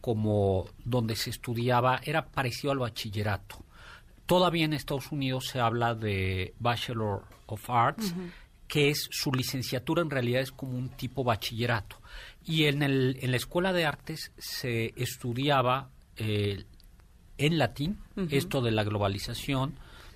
como donde se estudiaba, era parecido al bachillerato. Todavía en Estados Unidos se habla de Bachelor of Arts, que es su licenciatura en realidad es como un tipo bachillerato. Y en, el, en la escuela de artes se estudiaba eh, en latín, esto de la globalización.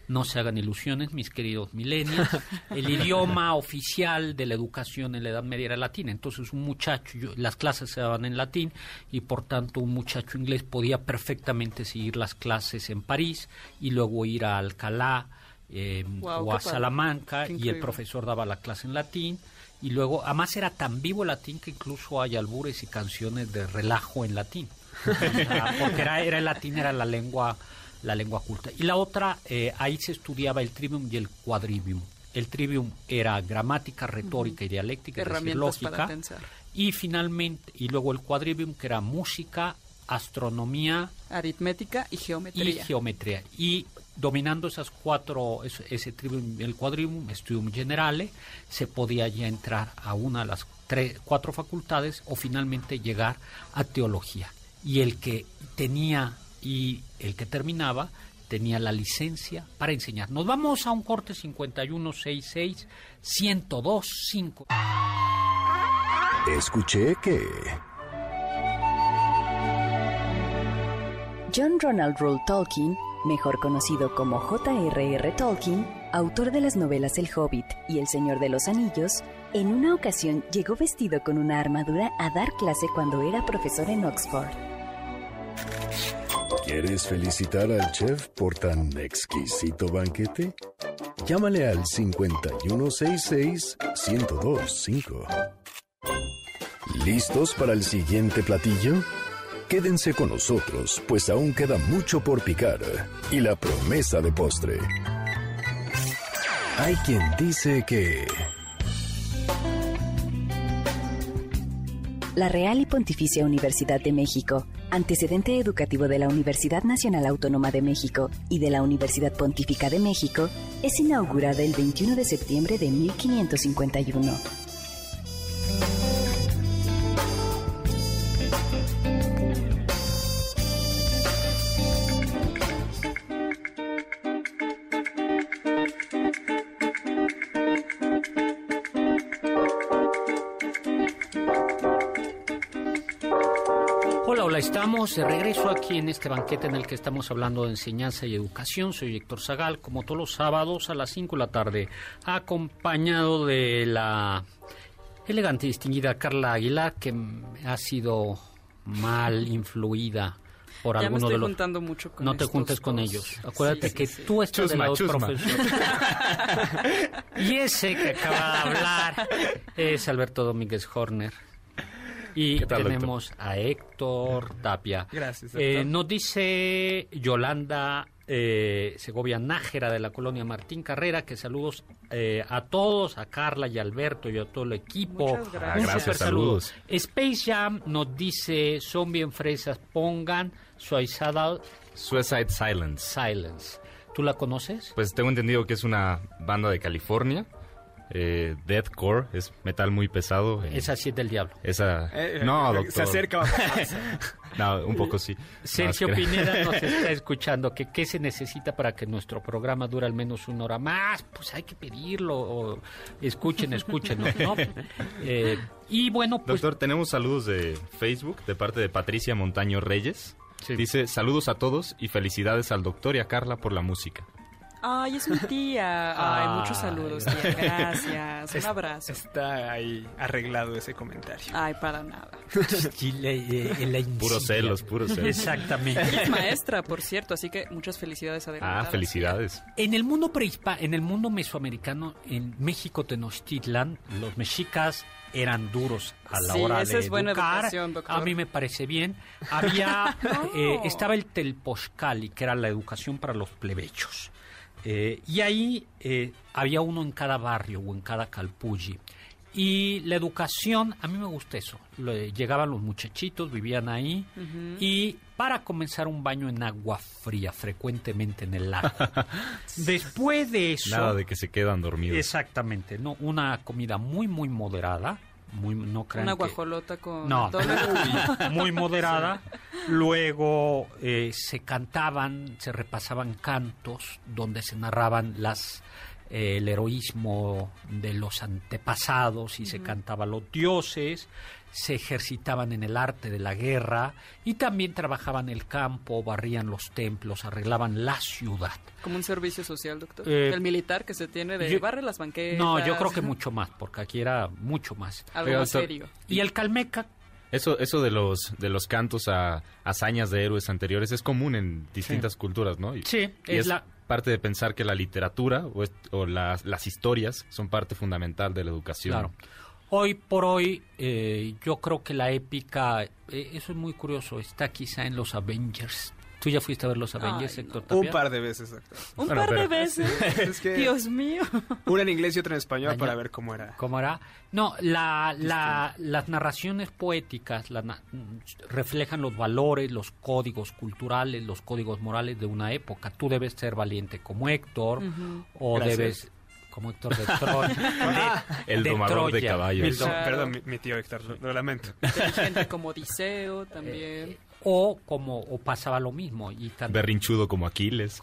No se hagan ilusiones, mis queridos milenios. El idioma oficial de la educación en la Edad Media era latín. Entonces, un muchacho, yo- las clases se daban en latín y por tanto un muchacho inglés podía perfectamente seguir las clases en París y luego ir a Alcalá eh, o a. Salamanca y el profesor daba la clase en latín. Y luego, además era tan vivo el latín que incluso hay albures y canciones de relajo en latín. Porque era, era el latín, era la lengua, la lengua culta. Y la otra, eh, ahí se estudiaba el trivium y el quadrivium. El trivium era gramática, retórica y dialéctica, Herramientas lógica. para pensar. Y finalmente, y luego el quadrivium, que era música, astronomía Aritmética y y geometría. geometría. Y dominando esas cuatro, ese, ese trivium, el quadrivium, studium generale, se podía ya entrar a una de las tres, cuatro facultades o finalmente llegar a teología. Y el que tenía y el que terminaba tenía la licencia para enseñar. Nos vamos a un corte 5166 1025. Escuché que... John Ronald Reuel Tolkien, mejor conocido como J.R.R. Tolkien, autor de las novelas El Hobbit y El Señor de los Anillos, en una ocasión llegó vestido con una armadura a dar clase cuando era profesor en Oxford. ¿Quieres felicitar al chef por tan exquisito banquete? Llámale al 5166-1025. ¿Listos para el siguiente platillo? Quédense con nosotros, pues aún queda mucho por picar y la promesa de postre. Hay quien dice que... La Real y Pontificia Universidad de México, antecedente educativo de la Universidad Nacional Autónoma de México y de la Universidad Pontífica de México, es inaugurada el 21 de septiembre de 1551. Estamos de regreso aquí en este banquete en el que estamos hablando de enseñanza y educación. Soy Héctor Zagal, como todos los sábados a las 5 de la tarde, acompañado de la elegante y distinguida Carla Aguilar, que ha sido mal influida por Ya me alguno estoy de los... juntando mucho con no te juntes con dos. ellos. Acuérdate Sí, que sí, tú estás Chusma, de los profesores. y ese que acaba de hablar es Alberto Domínguez Horner. Y tenemos a Héctor Tapia. Gracias, Eh, nos dice Yolanda eh, Segovia Nájera de la colonia Martín Carrera que saludos eh, a todos, a Carla y Alberto y a todo el equipo. Muchas gracias. Un Ah, gracias, super saludo. saludos. Space Jam nos dice, son bien fresas, pongan Suicidal Suicide Silence. Silence. ¿Tú la conoces? Pues tengo entendido que es una banda de California. Eh, deathcore, es metal muy pesado. eh, Esa sí es del diablo. esa... Eh, no, eh, doctor. Se acerca. No, un poco sí. Sergio No, Pineda nos está escuchando que qué se necesita para que nuestro programa dure al menos una hora más. Pues hay que pedirlo. o escuchen, escúchenos, ¿no? Eh, y bueno, pues Doctor, tenemos saludos de Facebook de parte de Patricia Montaño Reyes. Sí. Dice, saludos a todos y felicidades al doctor y a Carla por la música. Ay, es mi tía. Ay, muchos saludos, tía. Gracias. Un abrazo. Está ahí arreglado ese comentario. Ay, para nada. eh. Puros celos, puros celos. Exactamente. Ella es maestra, por cierto, así que muchas felicidades Ah, adelantadas. felicidades. En el mundo prehispa, en el mundo mesoamericano, en México Tenochtitlan, los mexicas eran duros a la Sí, hora esa de es buena educar. educación, doctor. A mí me parece bien. Había, eh, estaba el telposcali, que era la educación para los plebechos. Eh, y ahí eh, había uno en cada barrio o en cada calpulli. Y la educación, a mí me gusta eso. Le- llegaban los muchachitos, vivían ahí. Y para comenzar un baño en agua fría, frecuentemente en el lago. Después de eso... Nada de que se quedan dormidos. Exactamente, no, una comida muy muy moderada, muy no crean Una que- guajolota con no, muy, muy moderada. Luego eh, se cantaban, se repasaban cantos donde se narraban las eh, el heroísmo de los antepasados y se cantaba los dioses, se ejercitaban en el arte de la guerra y también trabajaban el campo, barrían los templos, arreglaban la ciudad. Como un servicio social, doctor. Eh, el militar que se tiene de yo- barre las banquetas. No, yo creo que mucho más, porque aquí era mucho más. Algo más doctor, serio. Y el Calmeca, Eso, eso de los de los cantos a hazañas de héroes anteriores es común en distintas culturas, ¿no? Y, Sí, y es es la- parte de pensar que la literatura o, es- o las, las historias son parte fundamental de la educación. claro. Hoy por hoy, eh, yo creo que la épica, eh, eso es muy curioso, está quizá en los Avengers. ¿Tú ya fuiste a ver los Avengers, Ay, Héctor Un Tapia? par de veces, doctor. Un Bueno, par de veces. Es que Dios mío. una en inglés y otra en español Año- para ver cómo era. ¿Cómo era? No, la, la- las narraciones poéticas la na- reflejan los valores, los códigos culturales, los códigos morales de una época. Tú debes ser valiente como Héctor o Gracias. debes como Héctor de Troya. El de domador de caballos. Claro. Perdón, mi, mi tío Héctor, lo, lamento. Inteligente como Odiseo también. o como o pasaba lo mismo y tan- Berrinchudo como Aquiles.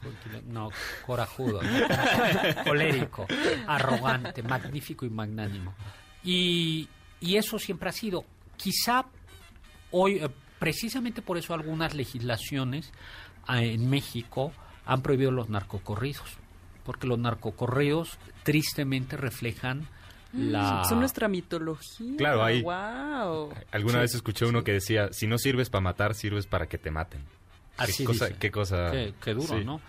no corajudo ¿no? colérico arrogante magnífico y magnánimo y, y eso siempre ha sido quizá hoy eh, precisamente por eso algunas legislaciones ah, en México han prohibido los narcocorridos porque los narcocorridos tristemente reflejan la Son nuestra mitología. Claro, ahí- Wow. Alguna vez escuché uno que decía, si no sirves para matar, sirves para que te maten. Así qué cosa, qué cosa. Qué, qué duro, sí. ¿no?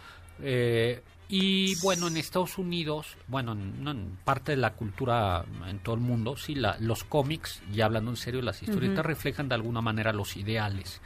Eh, y bueno, en Estados Unidos, bueno, en, no, en parte de la cultura en todo el mundo, sí, la, los cómics, ya hablando en serio, las historietas reflejan de alguna manera los ideales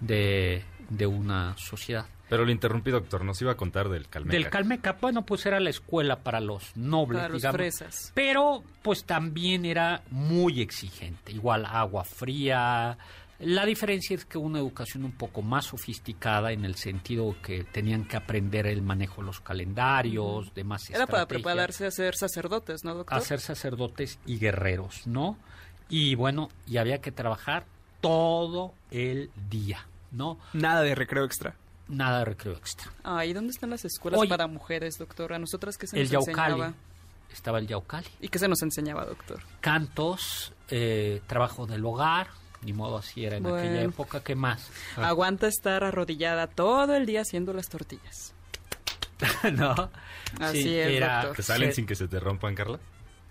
de, de una sociedad. Pero lo interrumpí, doctor. Nos iba a contar del Calmeca. Del Calmeca, bueno, pues era la escuela para los nobles, Para los digamos. fresas. Pero pues también era muy exigente, igual agua fría. La diferencia es que una educación un poco más sofisticada en el sentido que tenían que aprender el manejo de los calendarios, demás Era para prepararse a ser sacerdotes, ¿no, doctor? a ser sacerdotes y guerreros, ¿no? Y bueno, y había que trabajar todo el día, ¿no? Nada de recreo extra. Nada de recreo extra. Ay, ¿dónde están las escuelas Oye. para mujeres, doctor? A nosotras que se El nos Yaucali, enseñaba. estaba el Yaucali. ¿Y qué se nos enseñaba, doctor? cantos, eh, trabajo del hogar, ni modo así era en Bueno. aquella época. ¿Qué más? Aguanta estar arrodillada todo el día haciendo las tortillas. no. Así Sí, es, era- doctor. ¿Te salen Sí. sin que se te rompan, Carla?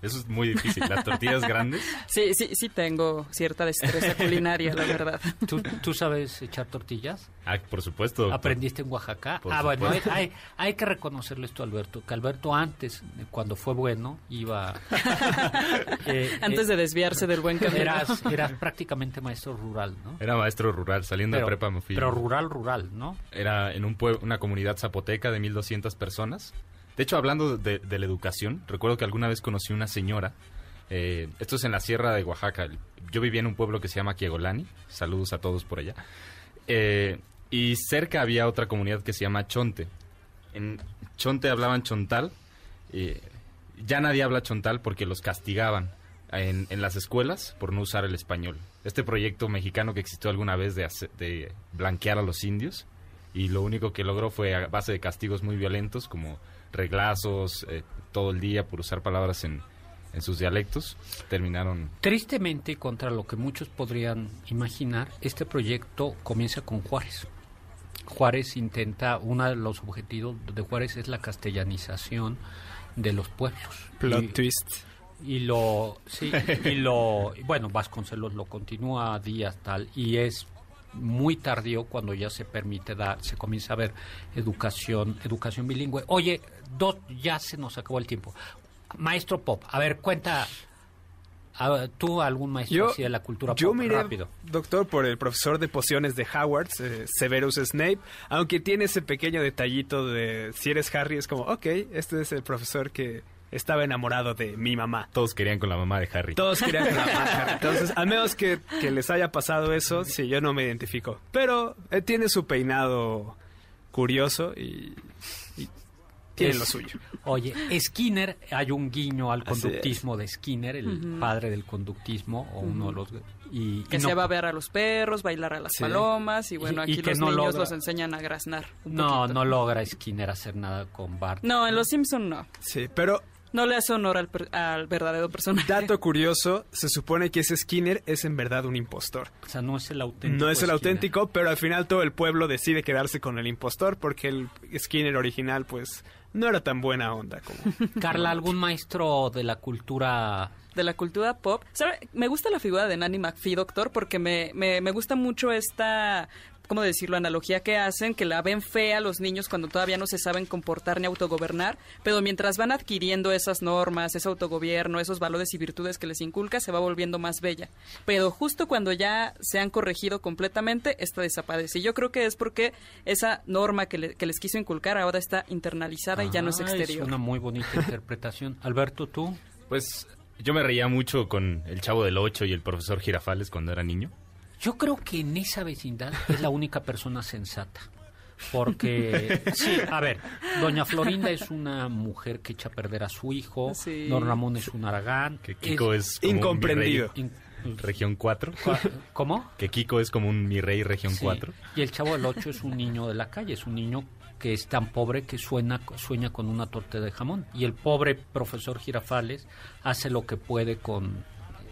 Eso es muy difícil. Las tortillas grandes. Sí, sí, sí tengo cierta destreza culinaria, la verdad. ¿Tú, tú sabes echar tortillas? Ah, por supuesto. doctor. ¿Aprendiste en Oaxaca? Por ah, bueno, hay, hay, que reconocerle esto a Alberto, que Alberto antes, cuando fue bueno, iba... eh, Antes eh, de desviarse del buen camino. Eras, eras prácticamente maestro rural, ¿no? Era maestro rural. Saliendo Pero, de prepa me fui. pero rural, rural, ¿no? Era en un pueblo, una comunidad zapoteca de 1200 personas. De hecho, hablando de, la educación, recuerdo que alguna vez conocí una señora. eh, esto es en la sierra de Oaxaca. Yo vivía en un pueblo que se llama Kiegolani. Saludos a todos por allá. Eh, y cerca había otra comunidad que se llama Chonte. En Chonte hablaban chontal. ya nadie habla chontal porque los castigaban en, las escuelas por no usar el español. Este proyecto mexicano que existió alguna vez de blanquear a los indios y lo único que logró fue a base de castigos muy violentos como reglazos eh, todo el día por usar palabras en, en sus dialectos. Terminaron Tristemente, contra lo que muchos podrían imaginar, este proyecto comienza con Juárez. Juárez intenta, uno de los objetivos de Juárez es la castellanización de los pueblos. Plot Y- twist. y lo sí y lo bueno Vasconcelos lo continúa Díaz tal y es muy tardío cuando ya se permite dar se comienza a ver educación educación bilingüe. Oye dos ya se nos acabó el tiempo. Maestro pop a ver cuenta a tú algún maestro Yo, así de la cultura yo pop miré, rápido. doctor, por el profesor de pociones de Howard, eh, Severus Snape, aunque tiene ese pequeño detallito de si eres Harry, es como, ok, este es el profesor que estaba enamorado de mi mamá. todos querían con la mamá de Harry. Todos querían que la mamá de Harry. Entonces, a menos que, que les haya pasado eso, sí, yo no me identifico. Pero eh, tiene su peinado curioso y, y tiene Es- lo suyo. Oye, Skinner, hay un guiño al conductismo de Skinner, el padre del conductismo, o uno de los... Y, Que y se no- va a ver a los perros, bailar a las Sí. palomas y bueno, y aquí que los no niños logra- los enseñan a graznar. un No, poquito. no logra Skinner hacer nada con Bart. No, en Los Simpson no. Sí, pero No le hace honor al, per- al verdadero personaje. dato curioso, se supone que ese Skinner es en verdad un impostor. O sea, no es el auténtico. No es el Skinner. auténtico, pero al final todo el pueblo decide quedarse con el impostor porque el Skinner original pues no era tan buena onda como... Carla, ¿algún maestro de la cultura de la cultura pop. ¿Sabe? Me gusta la figura de Nanny McPhee, doctor, porque me, me, me gusta mucho esta, ¿cómo decirlo?, analogía que hacen, que la ven fea los niños cuando todavía no se saben comportar ni autogobernar, pero mientras van adquiriendo esas normas, ese autogobierno, esos valores y virtudes que les inculca, se va volviendo más bella. Pero justo cuando ya se han corregido completamente, esta desaparece. Y yo creo que es porque esa norma que, le- que les quiso inculcar ahora está internalizada y ya no es Ah, exterior. una muy bonita interpretación. Alberto, tú. Pues yo me reía mucho con el Chavo del Ocho y el profesor Girafales cuando era niño. Yo creo que en esa vecindad es la única persona sensata. Porque, sí, a ver, doña Florinda es una mujer que echa a perder a su hijo, Sí. don Ramón es un aragán. Que Kiko es, como un Incomprendido. mi rey in- región 4. ¿Cómo? Que Kiko es como un mi rey región Sí. 4. Y el chavo del 8 es un niño de la calle, es un niño que es tan pobre que suena, sueña con una torta de jamón. Y el pobre profesor Girafales hace lo que puede con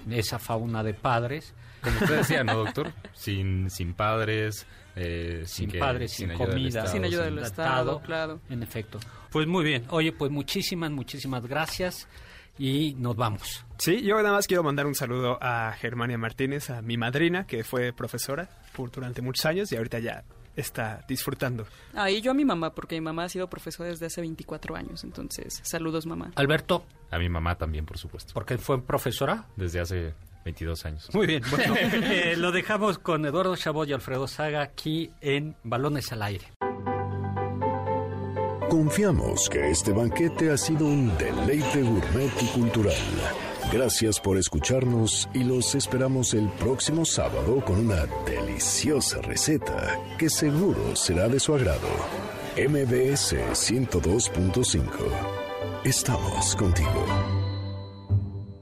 esa fauna de padres, Como usted decía, ¿no, doctor? Sin, sin padres, eh, sin que- padres, sin, comida, Estado, Sin ayuda del Estado, claro. En efecto. Pues muy bien. Oye, pues muchísimas, muchísimas gracias y nos vamos. Sí, yo nada más quiero mandar un saludo a Germania Martínez, a mi madrina, que fue profesora por, durante muchos años y ahorita ya está disfrutando. Ah, y yo a mi mamá, porque mi mamá ha sido profesora desde hace 24 años, entonces, saludos mamá. Alberto, A mi mamá también, por supuesto. porque fue profesora. Desde hace 22 años. Muy bien, bueno, eh, lo dejamos con Eduardo Chabot y Alfredo Saga aquí en Balones al Aire. Confiamos que este banquete ha sido un deleite gourmet y cultural. Gracias por escucharnos y los esperamos el próximo sábado con una deliciosa receta que seguro será de su agrado. MBS 102.5. Estamos contigo.